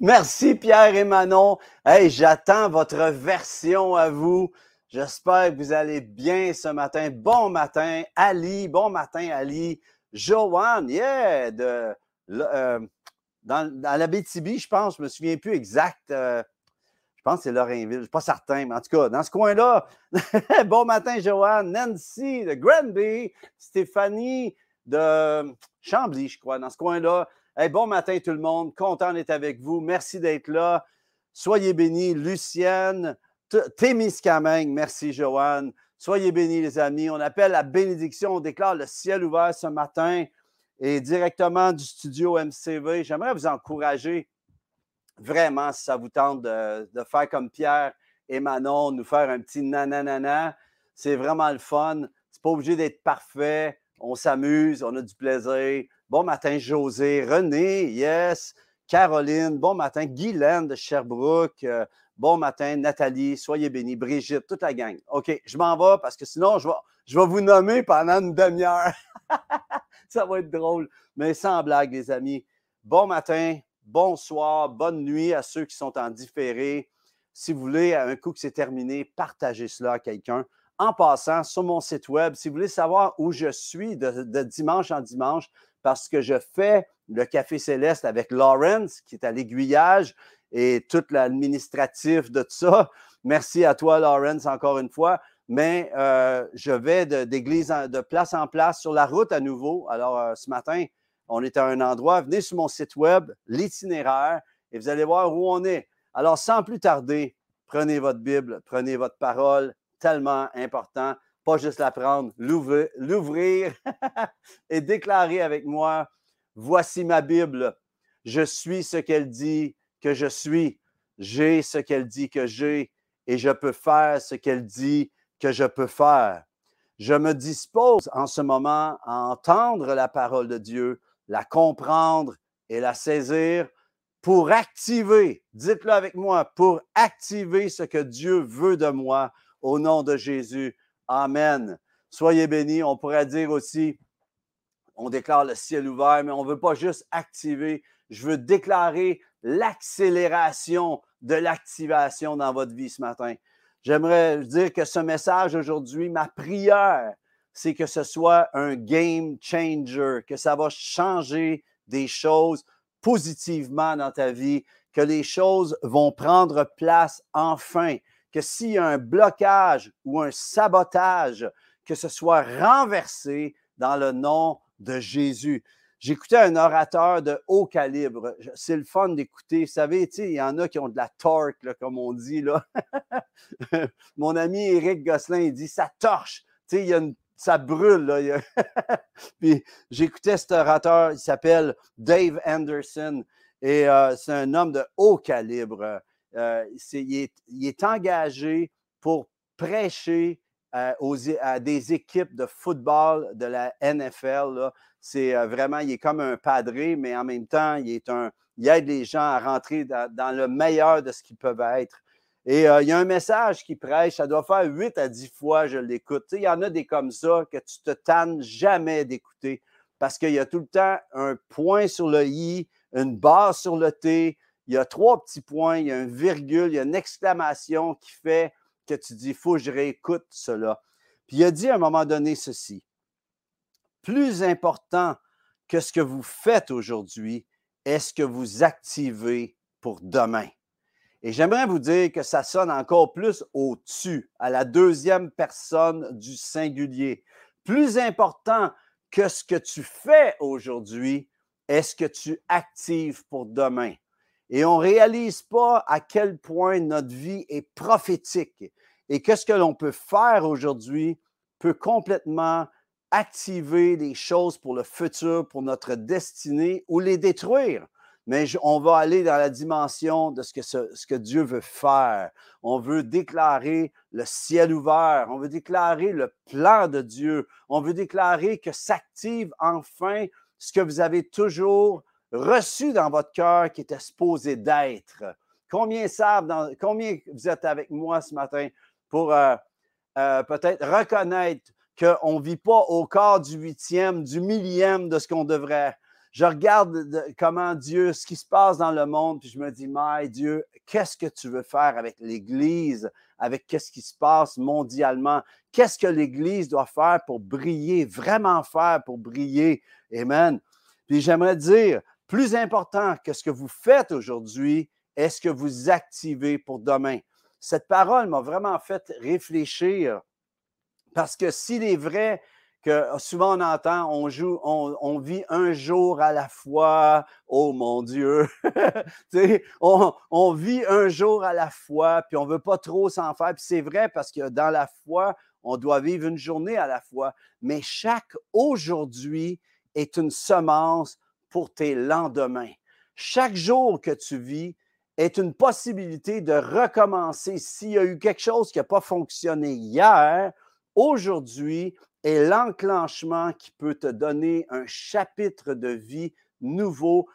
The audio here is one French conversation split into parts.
Merci Pierre et Manon. Hey, j'attends votre version à vous. J'espère que vous allez bien ce matin. Bon matin, Ali. Bon matin, Ali. Joanne, yeah, de, dans, la BTB, je pense, je me souviens plus exact. Je pense que c'est Lorrainville, je ne suis pas certain, mais en tout cas, dans ce coin-là. bon matin, Joanne. Nancy de Granby. Stéphanie de Chambly, je crois, dans ce coin-là. bon matin tout le monde, content d'être avec vous. Merci d'être là. Soyez bénis, Lucienne, Témiscamingue, merci Joanne. Soyez bénis, les amis. On appelle la bénédiction, on déclare le ciel ouvert ce matin et directement du studio MCV. J'aimerais vous encourager vraiment, si ça vous tente de, de, faire comme Pierre et Manon, nous faire un petit nananana. C'est vraiment le fun. C'est pas obligé d'être parfait on s'amuse, on a du plaisir. Bon matin, José, René, yes, Caroline, bon matin, Guylaine de Sherbrooke, euh, bon matin, Nathalie, soyez bénis, Brigitte, toute la gang. OK, je m'en vais parce que sinon, je vais, je vais vous nommer pendant une demi-heure. Ça va être drôle, mais sans blague, les amis. Bon matin, bonsoir, bonne nuit à ceux qui sont en différé. Si vous voulez, un coup que c'est terminé, partagez cela à quelqu'un en passant sur mon site web, si vous voulez savoir où je suis de, dimanche en dimanche, parce que je fais le Café Céleste avec Lawrence, qui est à l'aiguillage, et tout l'administratif de tout ça. Merci à toi, Lawrence, encore une fois. Mais euh, je vais d'église de, place en place sur la route à nouveau. Alors, euh, ce matin, on est à un endroit. Venez sur mon site web, l'itinéraire, et vous allez voir où on est. Alors, sans plus tarder, prenez votre Bible, prenez votre parole tellement important. Pas juste la prendre, l'ouvrir et déclarer avec moi, voici ma Bible. Je suis ce qu'elle dit que je suis. J'ai ce qu'elle dit que j'ai et je peux faire ce qu'elle dit que je peux faire. Je me dispose en ce moment à entendre la parole de Dieu, la comprendre et la saisir pour activer, dites-le avec moi, pour activer ce que Dieu veut de moi au nom de Jésus. Amen. Soyez bénis. On pourrait dire aussi, on déclare le ciel ouvert, mais on ne veut pas juste activer. Je veux déclarer l'accélération de l'activation dans votre vie ce matin. J'aimerais dire que ce message aujourd'hui, ma prière, c'est que ce soit un game changer, que ça va changer des choses positivement dans ta vie, que les choses vont prendre place enfin, que s'il y a un blocage ou un sabotage, que ce soit renversé dans le nom de Jésus. J'écoutais un orateur de haut calibre. C'est le fun d'écouter. Vous savez, il y en a qui ont de la torque, comme on dit. Là. Mon ami Eric Gosselin, il dit ça torche. Il y a ça brûle. Là. Puis j'écoutais cet orateur, il s'appelle Dave Anderson. Et euh, c'est un homme de haut calibre. Euh, il, est, engagé pour prêcher euh, à des équipes de football de la NFL. C'est euh, vraiment, il est comme un padré, mais en même temps, il, est un, il aide les gens à rentrer dans, le meilleur de ce qu'ils peuvent être. Et il y a un message qui prêche, ça doit faire 8 à 10 fois, je l'écoute. il y en a des comme ça que tu te tannes jamais d'écouter parce qu'il y a tout le temps un point sur le i, une barre sur le t, il y a trois petits points, il y a un virgule, il y a une exclamation qui fait que tu dis, faut que je réécoute cela. Puis il a dit à un moment donné ceci, plus important que ce que vous faites aujourd'hui est ce que vous activez pour demain. Et j'aimerais vous dire que ça sonne encore plus au-dessus, à la deuxième personne du singulier. Plus important que ce que tu fais aujourd'hui est ce que tu actives pour demain. Et on ne réalise pas à quel point notre vie est prophétique et que ce que l'on peut faire aujourd'hui peut complètement activer les choses pour le futur, pour notre destinée ou les détruire. Mais on va aller dans la dimension de ce que, ce que Dieu veut faire. On veut déclarer le ciel ouvert. On veut déclarer le plan de Dieu. On veut déclarer que s'active enfin ce que vous avez toujours reçu dans votre cœur qui était supposé d'être. Combien savent, dans, combien vous êtes avec moi ce matin pour euh, euh, peut-être reconnaître qu'on ne vit pas au quart du huitième, du millième de ce qu'on devrait. Je regarde comment Dieu, ce qui se passe dans le monde, puis je me dis, mais Dieu, qu'est-ce que tu veux faire avec l'Église, avec qu'est-ce qui se passe mondialement? Qu'est-ce que l'Église doit faire pour briller, vraiment faire pour briller? Amen. Puis j'aimerais dire, plus important que ce que vous faites aujourd'hui, est-ce que vous activez pour demain? Cette parole m'a vraiment fait réfléchir parce que s'il est vrai que souvent on entend, on joue, on, vit un jour à la fois, oh mon Dieu, on, on, vit un jour à la fois, puis on ne veut pas trop s'en faire. Puis c'est vrai parce que dans la foi, on doit vivre une journée à la fois, mais chaque aujourd'hui est une semence pour tes lendemains. Chaque jour que tu vis est une possibilité de recommencer. S'il y a eu quelque chose qui n'a pas fonctionné hier, aujourd'hui est l'enclenchement qui peut te donner un chapitre de vie nouveau,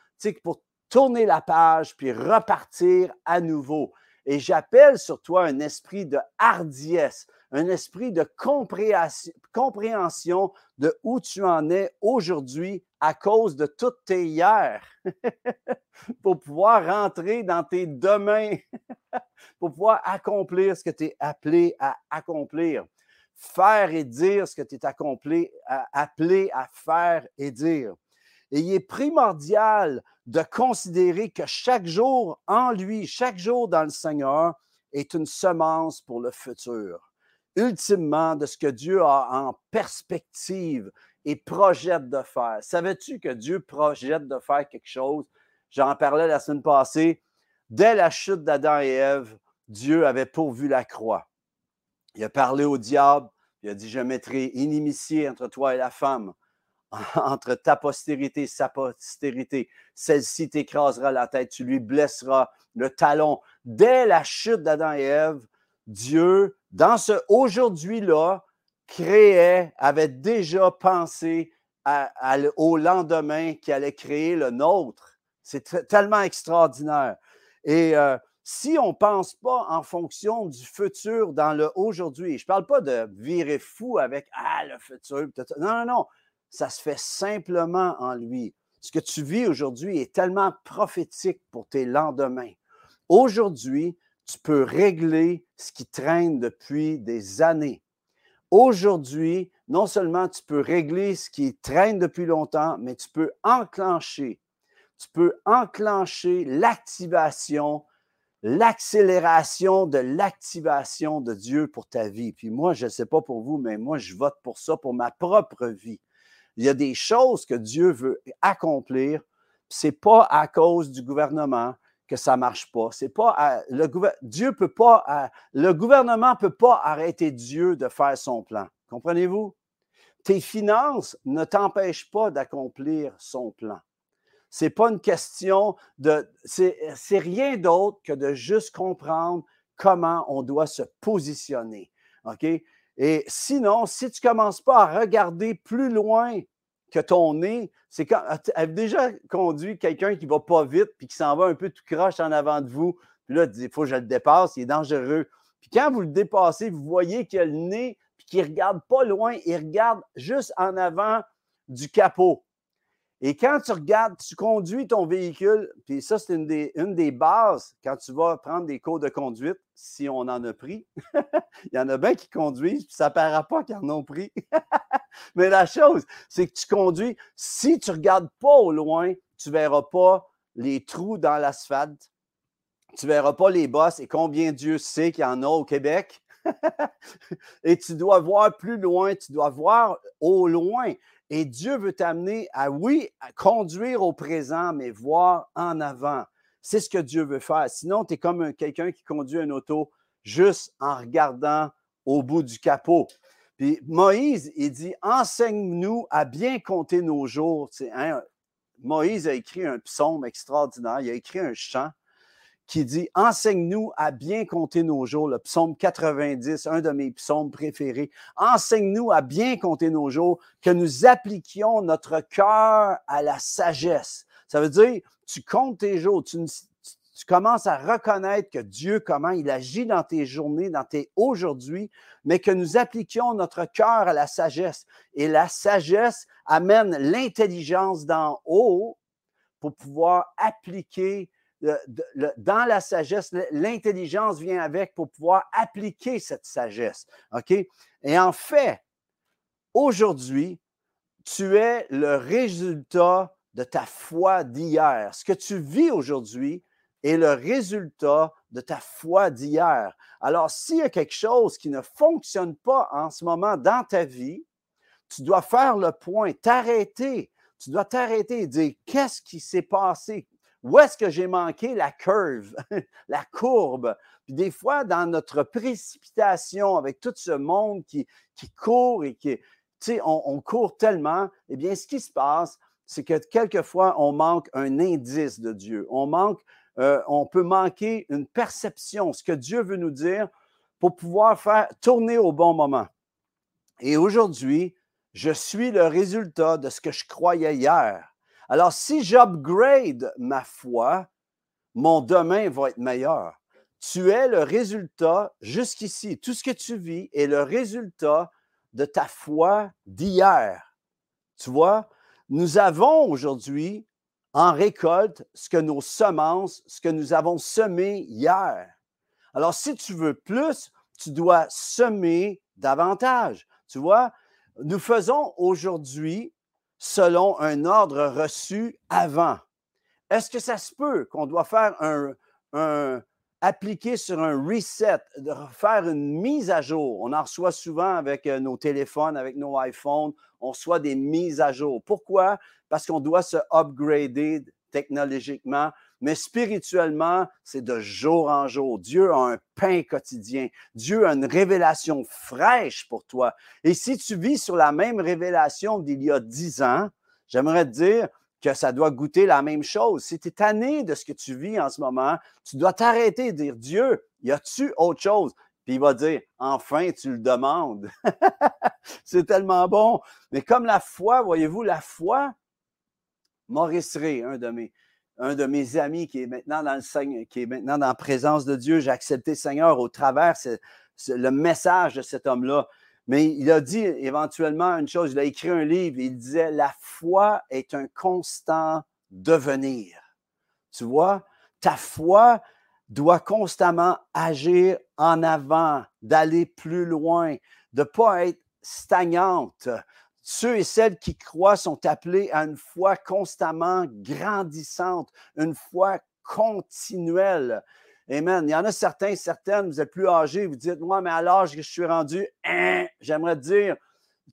pour tourner la page puis repartir à nouveau. Et j'appelle sur toi un esprit de hardiesse, un esprit de compréhension de où tu en es aujourd'hui à cause de toutes tes hier, pour pouvoir rentrer dans tes demain, pour pouvoir accomplir ce que tu es appelé à accomplir. Faire et dire ce que tu es accompli, appelé à faire et dire. Et il est primordial de considérer que chaque jour en lui, chaque jour dans le Seigneur est une semence pour le futur. Ultimement, de ce que Dieu a en perspective et projette de faire. Savais-tu que Dieu projette de faire quelque chose? J'en parlais la semaine passée. Dès la chute d'Adam et Ève, Dieu avait pourvu la croix. Il a parlé au diable, il a dit, je mettrai inimitié entre toi et la femme, entre ta postérité et sa postérité. Celle-ci t'écrasera la tête, tu lui blesseras le talon. Dès la chute d'Adam et Ève, Dieu, dans ce aujourd'hui-là, créait, avait déjà pensé au lendemain qui allait créer le nôtre. C'est tellement extraordinaire. Et euh, si on ne pense pas en fonction du futur dans le aujourd'hui, je ne parle pas de virer fou avec Ah, le futur. Non, non, non. Ça se fait simplement en lui. Ce que tu vis aujourd'hui est tellement prophétique pour tes lendemains. Aujourd'hui, tu peux régler ce qui traîne depuis des années. Aujourd'hui, non seulement tu peux régler ce qui traîne depuis longtemps, mais tu peux enclencher, tu peux enclencher l'activation, l'accélération de l'activation de Dieu pour ta vie. Puis moi, je ne sais pas pour vous, mais moi, je vote pour ça, pour ma propre vie. Il y a des choses que Dieu veut accomplir. Ce n'est pas à cause du gouvernement, que ça ne marche pas. C'est pas le peut pas, le gouvernement ne peut pas arrêter Dieu de faire son plan. Comprenez-vous? Tes finances ne t'empêchent pas d'accomplir son plan. C'est pas une question de, c'est rien d'autre que de juste comprendre comment on doit se positionner. OK? Et sinon, si tu ne commences pas à regarder plus loin que ton nez, c'est quand. Avez déjà conduit quelqu'un qui va pas vite puis qui s'en va un peu tout croche en avant de vous. Puis là, il faut que je le dépasse, il est dangereux. Puis quand vous le dépassez, vous voyez qu'il a le nez puis qu'il ne regarde pas loin, il regarde juste en avant du capot. Et quand tu regardes, tu conduis ton véhicule, puis ça, c'est une des, bases quand tu vas prendre des cours de conduite, si on en a pris. il y en a bien qui conduisent, puis ça ne paraît pas qu'ils en ont pris. Mais la chose, c'est que tu conduis, si tu ne regardes pas au loin, tu ne verras pas les trous dans l'asphalte, tu ne verras pas les bosses et combien Dieu sait qu'il y en a au Québec. et tu dois voir plus loin, tu dois voir au loin. Et Dieu veut t'amener à, oui, à conduire au présent, mais voir en avant. C'est ce que Dieu veut faire. Sinon, tu es comme quelqu'un qui conduit une auto juste en regardant au bout du capot. Puis Moïse, il dit Enseigne-nous à bien compter nos jours. Hein, Moïse a écrit un psaume extraordinaire, il a écrit un chant qui dit Enseigne-nous à bien compter nos jours, le psaume 90, un de mes psaumes préférés. Enseigne-nous à bien compter nos jours, que nous appliquions notre cœur à la sagesse. Ça veut dire, tu comptes tes jours, tu, commences à reconnaître que Dieu, comment il agit dans tes journées, dans tes aujourd'hui, mais que nous appliquions notre cœur à la sagesse. Et la sagesse amène l'intelligence d'en haut pour pouvoir appliquer dans la sagesse, l'intelligence vient avec pour pouvoir appliquer cette sagesse. Et en fait, aujourd'hui, tu es le résultat de ta foi d'hier. Ce que tu vis aujourd'hui est le résultat de ta foi d'hier. Alors, s'il y a quelque chose qui ne fonctionne pas en ce moment dans ta vie, tu dois faire le point, t'arrêter. Tu dois t'arrêter et dire qu'est-ce qui s'est passé? Où est-ce que j'ai manqué la curve, la courbe? Puis des fois, dans notre précipitation avec tout ce monde qui, qui court et qui, tu sais, on, court tellement, eh bien, ce qui se passe, c'est que quelquefois, on manque un indice de Dieu. On manque, euh, on peut manquer une perception, ce que Dieu veut nous dire pour pouvoir faire tourner au bon moment. Et aujourd'hui, je suis le résultat de ce que je croyais hier. Alors, si j'upgrade ma foi, mon demain va être meilleur. Tu es le résultat jusqu'ici. Tout ce que tu vis est le résultat de ta foi d'hier. Tu vois, nous avons aujourd'hui en récolte ce que nos semences, ce que nous avons semé hier. Alors, si tu veux plus, tu dois semer davantage. Tu vois, nous faisons aujourd'hui selon un ordre reçu avant. Est-ce que ça se peut qu'on doit faire un, appliquer sur un reset, de faire une mise à jour? On en reçoit souvent avec euh, nos téléphones, avec nos iPhones, on reçoit des mises à jour. Pourquoi? Parce qu'on doit se upgrader technologiquement mais spirituellement, c'est de jour en jour. Dieu a un pain quotidien. Dieu a une révélation fraîche pour toi. Et si tu vis sur la même révélation d'il y a dix ans, j'aimerais te dire que ça doit goûter la même chose. Si tu es tanné de ce que tu vis en ce moment, tu dois t'arrêter et dire Dieu, y a-tu autre chose? Puis il va dire, enfin, tu le demandes. c'est tellement bon. Mais comme la foi, voyez-vous, la foi, Maurice Ray, un de mes, un de mes amis qui est maintenant dans qui est maintenant dans la présence de Dieu. J'ai accepté le Seigneur au travers le message de cet homme-là. Mais il a dit éventuellement une chose, il a écrit un livre, il disait, la foi est un constant devenir. Tu vois, ta foi doit constamment agir en avant, d'aller plus loin, de ne pas être stagnante, ceux et celles qui croient sont appelés à une foi constamment grandissante, une foi continuelle. Amen. Il y en a certains, certaines, vous êtes plus âgés, vous dites, moi, mais à l'âge que je suis rendu, hein, j'aimerais dire,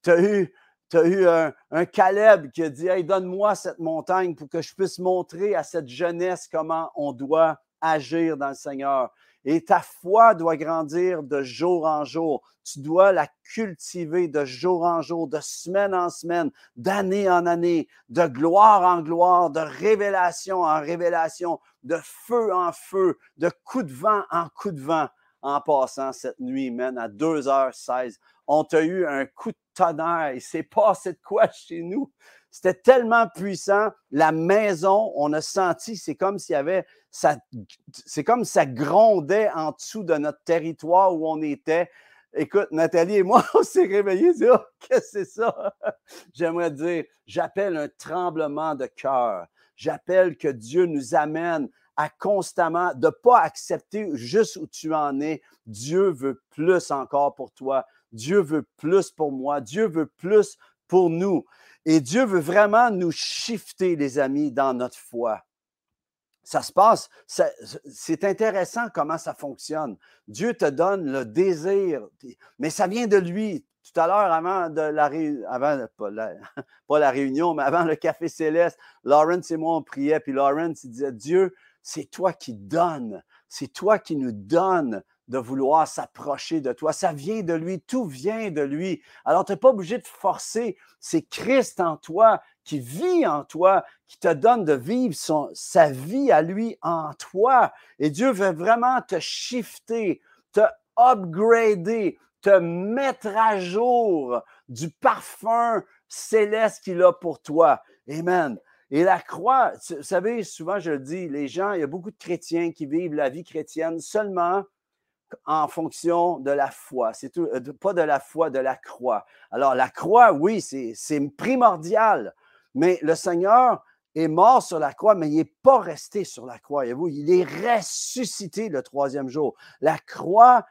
tu as eu, un, Caleb qui a dit, hey, donne-moi cette montagne pour que je puisse montrer à cette jeunesse comment on doit agir dans le Seigneur. Et ta foi doit grandir de jour en jour. Tu dois la cultiver de jour en jour, de semaine en semaine, d'année en année, de gloire en gloire, de révélation en révélation, de feu en feu, de coup de vent en coup de vent. En passant cette nuit, man, à 2h16, on t'a eu un coup de tonnerre. Il s'est passé de quoi chez nous? C'était tellement puissant. La maison, on a senti, c'est comme s'il y avait, c'est comme ça grondait en dessous de notre territoire où on était. Écoute, Nathalie et moi, on s'est réveillés et dit Oh, qu'est-ce que c'est ça? J'aimerais dire, j'appelle un tremblement de cœur. J'appelle que Dieu nous amène à constamment, de ne pas accepter juste où tu en es. Dieu veut plus encore pour toi. Dieu veut plus pour moi. Dieu veut plus pour nous. Et Dieu veut vraiment nous shifter, les amis, dans notre foi. Ça se passe, c'est intéressant comment ça fonctionne. Dieu te donne le désir, mais ça vient de lui. Tout à l'heure, avant de la, avant, pas la, pas la réunion, mais avant le café céleste, Lawrence et moi, on priait, puis Lawrence, disait, Dieu, c'est toi qui donnes, c'est toi qui nous donnes de vouloir s'approcher de toi. Ça vient de lui, tout vient de lui. Alors, tu n'es pas obligé de forcer. C'est Christ en toi qui vit en toi, qui te donne de vivre sa vie à lui en toi. Et Dieu veut vraiment te shifter, te upgrader, te mettre à jour du parfum céleste qu'il a pour toi. Amen. Et la croix, vous savez, souvent je le dis, les gens, il y a beaucoup de chrétiens qui vivent la vie chrétienne seulement en fonction de la foi. C'est tout, euh, pas de la foi, de la croix. Alors, la croix, oui, c'est primordial, mais le Seigneur est mort sur la croix, mais il n'est pas resté sur la croix. Voyez-vous, il est ressuscité le troisième jour. La croix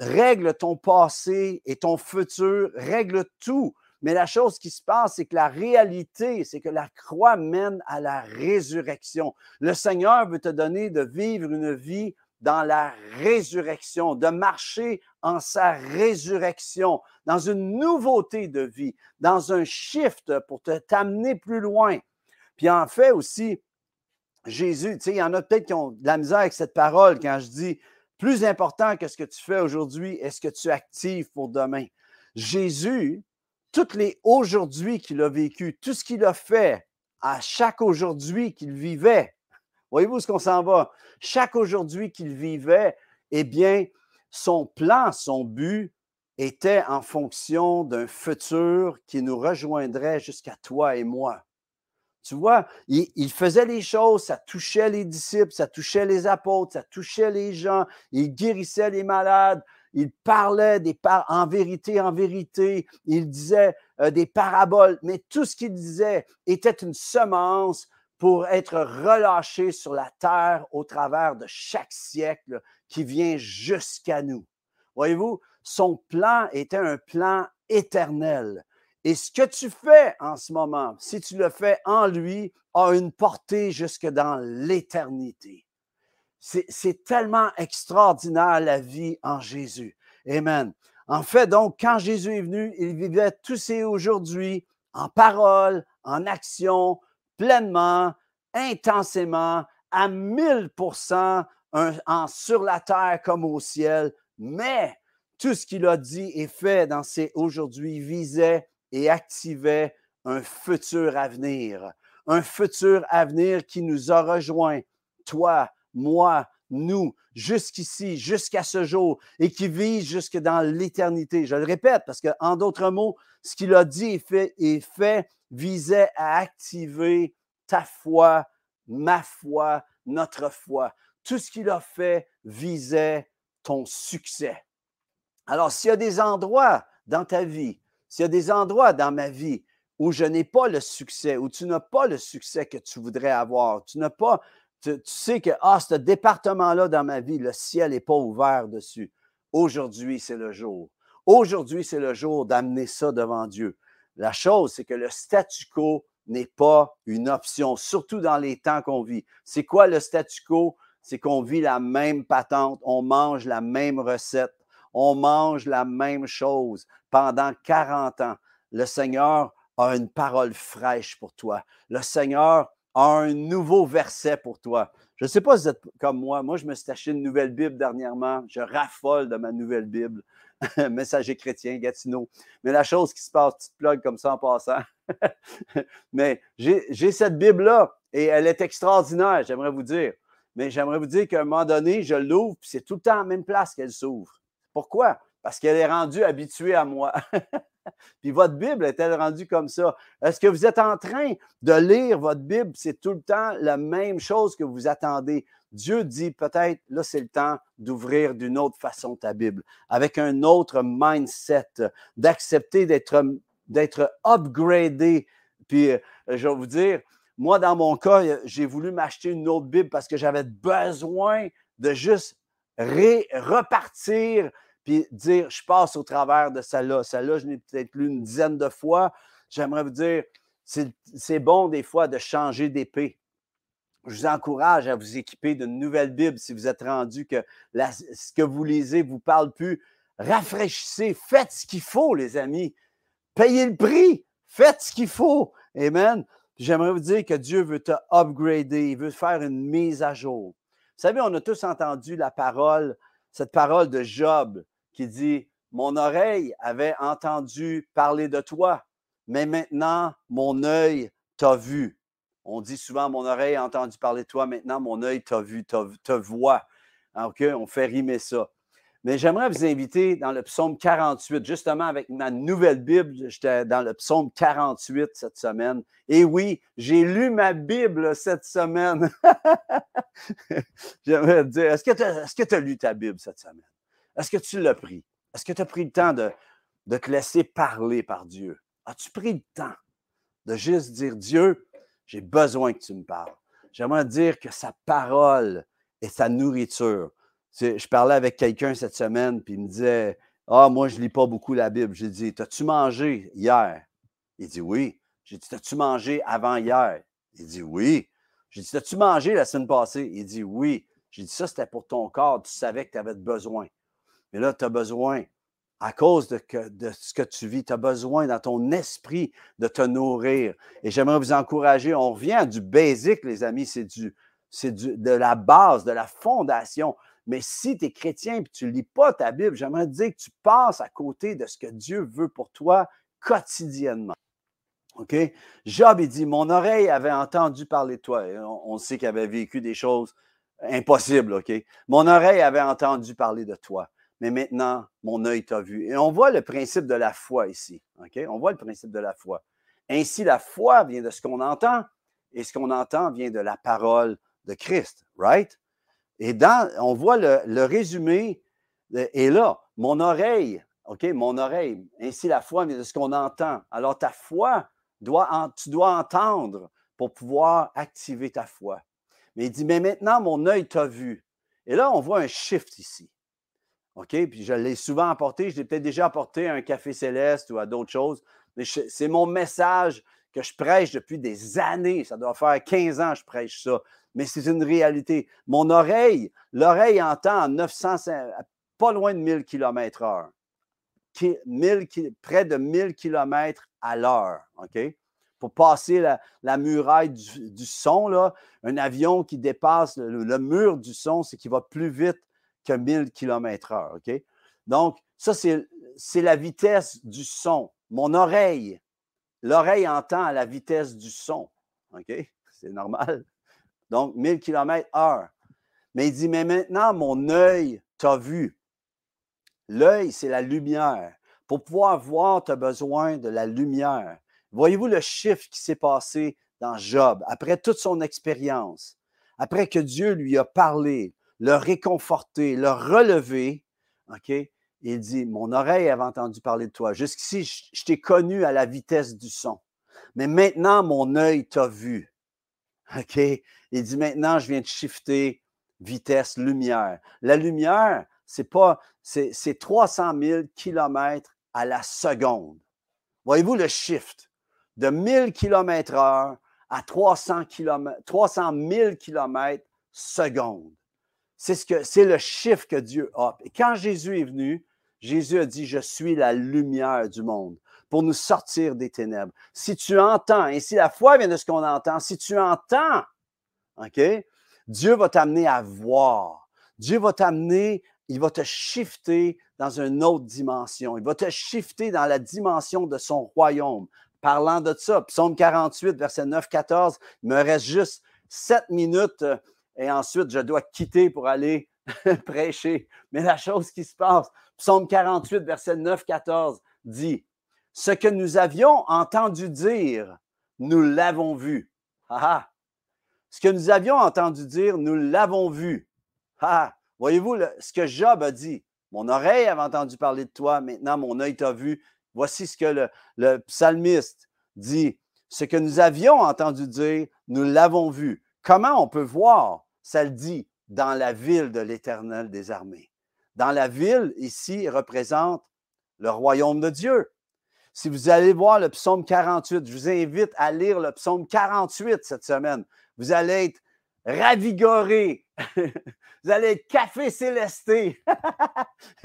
règle ton passé et ton futur, règle tout. Mais la chose qui se passe, c'est que la réalité, c'est que la croix mène à la résurrection. Le Seigneur veut te donner de vivre une vie dans la résurrection, de marcher en sa résurrection, dans une nouveauté de vie, dans un shift pour te t'amener plus loin. Puis en fait aussi, Jésus, tu sais, il y en a peut-être qui ont de la misère avec cette parole quand je dis plus important que ce que tu fais aujourd'hui est ce que tu actives pour demain. Jésus, toutes les aujourd'hui qu'il a vécu, tout ce qu'il a fait à chaque aujourd'hui qu'il vivait, voyez-vous ce qu'on s'en va? Chaque aujourd'hui qu'il vivait, eh bien, son plan, son but était en fonction d'un futur qui nous rejoindrait jusqu'à toi et moi. Tu vois, il, faisait les choses, ça touchait les disciples, ça touchait les apôtres, ça touchait les gens, il guérissait les malades, il parlait des par en vérité, en vérité, il disait euh, des paraboles, mais tout ce qu'il disait était une semence pour être relâché sur la terre au travers de chaque siècle qui vient jusqu'à nous. Voyez-vous, son plan était un plan éternel. Et ce que tu fais en ce moment, si tu le fais en lui, a une portée jusque dans l'éternité. C'est tellement extraordinaire la vie en Jésus. Amen. En fait, donc, quand Jésus est venu, il vivait tous ces aujourd'hui en parole, en action, pleinement, intensément, à 1000% en, sur la terre comme au ciel. Mais tout ce qu'il a dit et fait dans ces aujourd'hui visait et activait un futur avenir, un futur avenir qui nous a rejoints, toi, moi, nous, jusqu'ici, jusqu'à ce jour, et qui vise jusque dans l'éternité. Je le répète parce que, en d'autres mots, ce qu'il a dit et fait, et fait visait à activer ta foi, ma foi, notre foi. Tout ce qu'il a fait visait ton succès. Alors, s'il y a des endroits dans ta vie s'il y a des endroits dans ma vie où je n'ai pas le succès, où tu n'as pas le succès que tu voudrais avoir, tu n'as pas, tu, sais que, ah, ce département-là dans ma vie, le ciel n'est pas ouvert dessus. Aujourd'hui, c'est le jour. Aujourd'hui, c'est le jour d'amener ça devant Dieu. La chose, c'est que le statu quo n'est pas une option, surtout dans les temps qu'on vit. C'est quoi le statu quo? C'est qu'on vit la même patente, on mange la même recette, on mange la même chose pendant 40 ans. Le Seigneur a une parole fraîche pour toi. Le Seigneur a un nouveau verset pour toi. Je ne sais pas si vous êtes comme moi. Moi, je me suis acheté une nouvelle Bible dernièrement. Je raffole de ma nouvelle Bible. Messager chrétien, Gatineau. Mais la chose qui se passe, petite plug comme ça en passant. Mais j'ai cette Bible-là et elle est extraordinaire, j'aimerais vous dire. Mais j'aimerais vous dire qu'à un moment donné, je l'ouvre, puis c'est tout le temps à la même place qu'elle s'ouvre. Pourquoi? Parce qu'elle est rendue habituée à moi. Puis votre Bible est-elle rendue comme ça? Est-ce que vous êtes en train de lire votre Bible? C'est tout le temps la même chose que vous attendez? Dieu dit peut-être, là, c'est le temps d'ouvrir d'une autre façon ta Bible, avec un autre mindset, d'accepter d'être, upgradé. Puis, euh, je vais vous dire, moi, dans mon cas, j'ai voulu m'acheter une autre Bible parce que j'avais besoin de juste repartir puis dire, je passe au travers de celle-là. Celle-là, je l'ai peut-être lu une dizaine de fois. J'aimerais vous dire, c'est bon des fois de changer d'épée. Je vous encourage à vous équiper d'une nouvelle Bible si vous êtes rendu que ce que vous lisez vous parle plus. Rafraîchissez, faites ce qu'il faut, les amis. Payez le prix, faites ce qu'il faut. Amen. J'aimerais vous dire que Dieu veut te upgrader, il veut faire une mise à jour. Vous savez, on a tous entendu la parole, cette parole de Job qui dit, Mon oreille avait entendu parler de toi, mais maintenant mon œil t'a vu. On dit souvent, mon oreille a entendu parler de toi, maintenant mon œil t'a vu, te voit. Ah, OK, on fait rimer ça. Mais j'aimerais vous inviter dans le psaume 48, justement avec ma nouvelle Bible. J'étais dans le psaume 48 cette semaine. Et oui, j'ai lu ma Bible cette semaine. j'aimerais te dire, est-ce que tu as, lu ta Bible cette semaine? Est-ce que tu l'as pris? Est-ce que tu as pris le temps de, de te laisser parler par Dieu? As-tu pris le temps de juste dire, Dieu, j'ai besoin que tu me parles. J'aimerais dire que sa parole est sa nourriture je parlais avec quelqu'un cette semaine, puis il me disait Ah, moi, je ne lis pas beaucoup la Bible. J'ai dit T'as-tu mangé hier Il dit Oui. J'ai dit T'as-tu mangé avant hier Il dit Oui. J'ai dit T'as-tu mangé la semaine passée Il dit Oui. J'ai dit Ça, c'était pour ton corps. Tu savais que tu avais besoin. Mais là, tu as besoin, à cause de, ce que tu vis, tu as besoin dans ton esprit de te nourrir. Et j'aimerais vous encourager. On revient du basic, les amis. C'est du, de la base, de la fondation. Mais si tu es chrétien et tu ne lis pas ta Bible, j'aimerais dire que tu passes à côté de ce que Dieu veut pour toi quotidiennement. OK? Job, il dit Mon oreille avait entendu parler de toi. on, sait qu'il avait vécu des choses impossibles. OK? Mon oreille avait entendu parler de toi. Mais maintenant, mon œil t'a vu. Et on voit le principe de la foi ici. OK? On voit le principe de la foi. Ainsi, la foi vient de ce qu'on entend et ce qu'on entend vient de la parole de Christ. Right? Et dans, on voit le, résumé, et là, mon oreille, OK, mon oreille, ainsi la foi mais de ce qu'on entend. Alors ta foi, doit, tu dois entendre pour pouvoir activer ta foi. Mais il dit, mais maintenant, mon œil t'a vu. Et là, on voit un shift ici. OK? Puis je l'ai souvent apporté. Je l'ai peut-être déjà apporté à un café céleste ou à d'autres choses. Mais c'est mon message que je prêche depuis des années. Ça doit faire 15 ans que je prêche ça mais c'est une réalité. Mon oreille, l'oreille entend à 900, pas loin de 1000 km heure. près de 1000 km à l'heure, OK? Pour passer la, muraille du, son, là, un avion qui dépasse le, mur du son, c'est qu'il va plus vite que 1000 km heure, OK? Donc, ça, c'est la vitesse du son. Mon oreille, l'oreille entend à la vitesse du son? C'est normal donc 1000 km heure. Mais il dit, mais maintenant, mon œil t'a vu. L'œil, c'est la lumière. Pour pouvoir voir, tu as besoin de la lumière. Voyez-vous le chiffre qui s'est passé dans Job, après toute son expérience, après que Dieu lui a parlé, le réconforté, le relevé, OK? Il dit, mon oreille avait entendu parler de toi. Jusqu'ici, je t'ai connu à la vitesse du son. Mais maintenant, mon œil t'a vu. OK? Il dit maintenant, je viens de shifter vitesse lumière. La lumière, c'est pas, c'est 300 000 km à la seconde. Voyez-vous le shift de 1000 km heure à 300, km, 300 000 km seconde? C'est ce que, c'est le chiffre que Dieu a. Et quand Jésus est venu, Jésus a dit, je suis la lumière du monde pour nous sortir des ténèbres. Si tu entends, et si la foi vient de ce qu'on entend, si tu entends, OK, Dieu va t'amener à voir. Dieu va t'amener, il va te shifter dans une autre dimension. Il va te shifter dans la dimension de son royaume. Parlant de ça, psaume 48, verset 9-14, il me reste juste sept minutes euh, et ensuite je dois quitter pour aller prêcher. Mais la chose qui se passe, psaume 48, verset 9-14 dit, ce que nous avions entendu dire, nous l'avons vu. Ah, ce que nous avions entendu dire, nous l'avons vu. Ah, voyez-vous ce que Job a dit? Mon oreille avait entendu parler de toi, maintenant mon œil t'a vu. Voici ce que le psalmiste dit. Ce que nous avions entendu dire, nous l'avons vu. Comment on peut voir? Ça le dit dans la ville de l'Éternel des armées. Dans la ville, ici, représente le royaume de Dieu. Si vous allez voir le psaume 48, je vous invite à lire le psaume 48 cette semaine. Vous allez être ravigoré. vous allez être café célesté.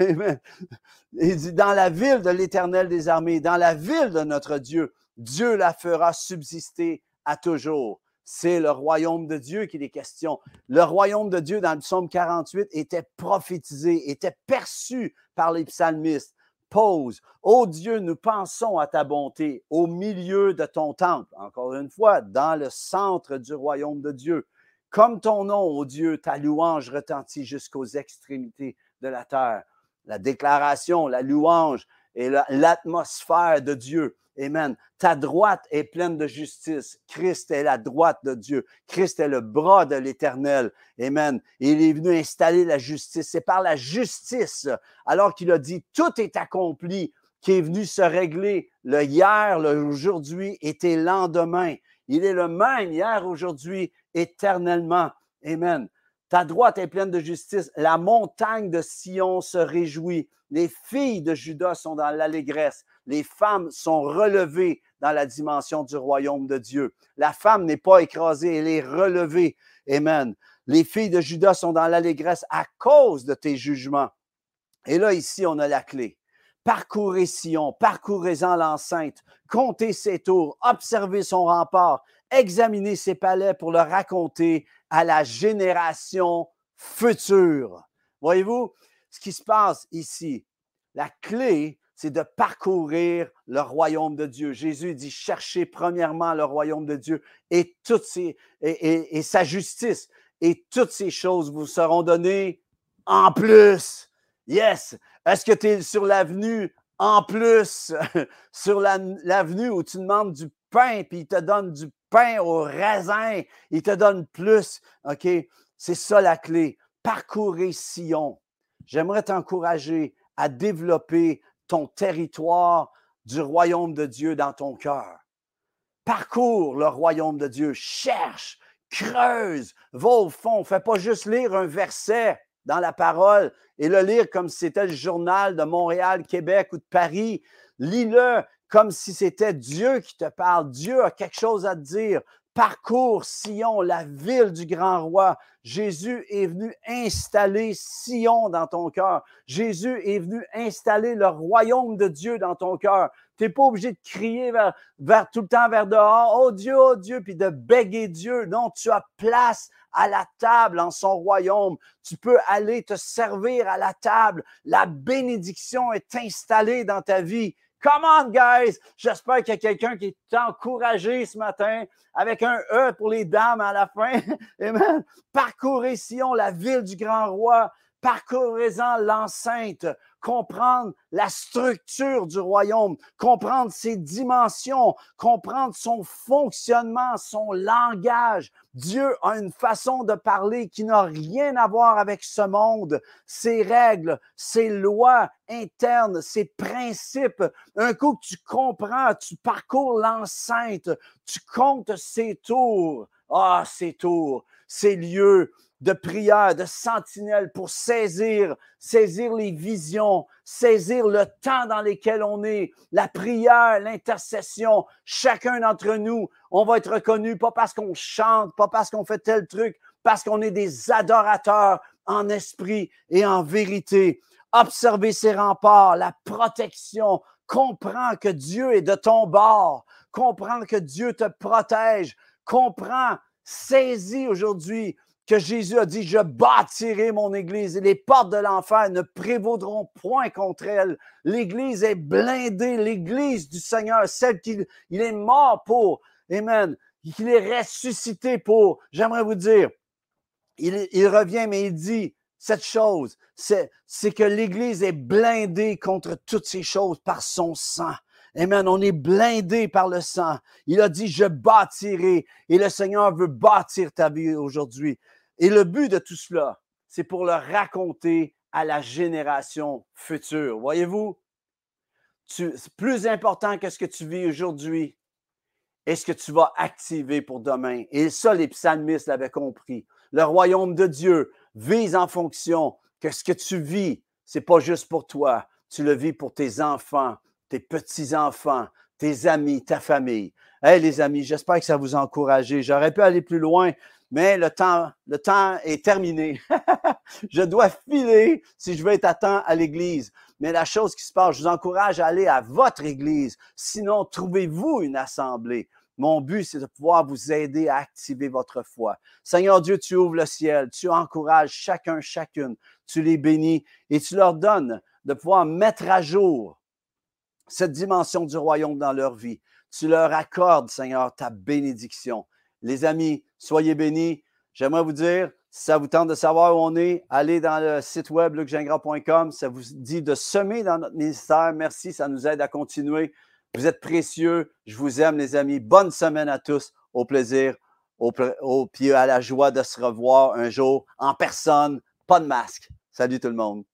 Il dit, dans la ville de l'Éternel des armées, dans la ville de notre Dieu, Dieu la fera subsister à toujours. C'est le royaume de Dieu qui est question. Le royaume de Dieu dans le psaume 48 était prophétisé, était perçu par les psalmistes pose. Ô Dieu, nous pensons à ta bonté au milieu de ton temple. Encore une fois, dans le centre du royaume de Dieu. Comme ton nom, ô Dieu, ta louange retentit jusqu'aux extrémités de la terre. la déclaration, la louange et l'atmosphère de Dieu. Amen. Ta droite est pleine de justice. Christ est la droite de Dieu. Christ est le bras de l'Éternel. Amen. il est venu installer la justice. C'est par la justice, alors qu'il a dit, tout est accompli, qui est venu se régler le hier, l'aujourd'hui et tes lendemains. Il est le même hier, aujourd'hui, éternellement. Amen. Ta droite est pleine de justice. La montagne de Sion se réjouit. Les filles de Judas sont dans l'allégresse. Les femmes sont relevées dans la dimension du royaume de Dieu. La femme n'est pas écrasée, elle est relevée. Amen. Les filles de Judas sont dans l'allégresse à cause de tes jugements. Et là, ici, on a la clé. Parcourez Sion, parcourez-en l'enceinte, comptez ses tours, observez son rempart, examinez ses palais pour le raconter à la génération future. Voyez-vous ce qui se passe ici? La clé, c'est de parcourir le royaume de Dieu. Jésus dit cherchez premièrement le royaume de Dieu et, toutes sa justice et toutes ces choses vous seront données en plus. Yes. Est-ce que tu es sur l'avenue en plus, sur l'avenue où tu demandes du pain, puis il te donne du pain au raisin, il te donne plus? OK? C'est ça la clé. Parcourir Sion. J'aimerais t'encourager à développer ton territoire du royaume de Dieu dans ton cœur. Parcours le royaume de Dieu. Cherche, creuse, va au fond. Fais pas juste lire un verset dans la parole et le lire comme si c'était le journal de Montréal, Québec ou de Paris. Lis-le comme si c'était Dieu qui te parle. Dieu a quelque chose à te dire. Parcours Sion, la ville du grand roi. Jésus est venu installer Sion dans ton cœur. Jésus est venu installer le royaume de Dieu dans ton cœur. Tu n'es pas obligé de crier vers, tout le temps vers dehors, oh Dieu, oh Dieu, puis de béguer Dieu. Non, tu as place à la table en son royaume. Tu peux aller te servir à la table. La bénédiction est installée dans ta vie. Come on, guys! J'espère qu'il y a quelqu'un qui est encouragé ce matin avec un E pour les dames à la fin. Amen. Parcourez Sion, la ville du grand roi. Parcourez-en l'enceinte comprendre la structure du royaume, comprendre ses dimensions, comprendre son fonctionnement, son langage. Dieu a une façon de parler qui n'a rien à voir avec ce monde, ses règles, ses lois internes, ses principes. Un coup que tu comprends, tu parcours l'enceinte, tu comptes ses tours. Ah, ses tours, ses lieux, de prière, de sentinelle pour saisir, saisir les visions, saisir le temps dans lequel on est, la prière, l'intercession. Chacun d'entre nous, on va être reconnu pas parce qu'on chante, pas parce qu'on fait tel truc, parce qu'on est des adorateurs en esprit et en vérité. Observer ses remparts, la protection. Comprends que Dieu est de ton bord. Comprends que Dieu te protège. Comprends, saisis aujourd'hui que Jésus a dit, je bâtirai mon Église et les portes de l'enfer ne prévaudront point contre elle. L'Église est blindée, l'Église du Seigneur, celle qu'il il est mort pour. Amen. Qu'il est ressuscité pour. J'aimerais vous dire, il, il revient, mais il dit cette chose, c'est que l'Église est blindée contre toutes ces choses par son sang. Amen. On est blindé par le sang. Il a dit, je bâtirai. Et le Seigneur veut bâtir ta vie aujourd'hui. Et le but de tout cela, c'est pour le raconter à la génération future. Voyez-vous, c'est plus important que ce que tu vis aujourd'hui est ce que tu vas activer pour demain. Et ça, les psalmistes l'avaient compris. Le royaume de Dieu vise en fonction que ce que tu vis, c'est pas juste pour toi. Tu le vis pour tes enfants, tes petits-enfants, tes amis, ta famille. Hey, les amis, j'espère que ça vous a encouragé. J'aurais pu aller plus loin, mais le temps, est terminé. je dois filer si je veux être à temps à l'église. Mais la chose qui se passe, je vous encourage à aller à votre église. Sinon, trouvez-vous une assemblée. Mon but, c'est de pouvoir vous aider à activer votre foi. Seigneur Dieu, tu ouvres le ciel, tu encourages chacun, chacune, tu les bénis et tu leur donnes de pouvoir mettre à jour cette dimension du royaume dans leur vie. Tu leur accordes, Seigneur, ta bénédiction. Les amis, soyez bénis. J'aimerais vous dire, Si ça vous tente de savoir où on est, allez dans le site web lucgingras.com. Ça vous dit de semer dans notre ministère. Merci, ça nous aide à continuer. Vous êtes précieux. Je vous aime, les amis. Bonne semaine à tous. Au plaisir, au, au, puis à la joie de se revoir un jour en personne. Pas de masque. Salut tout le monde.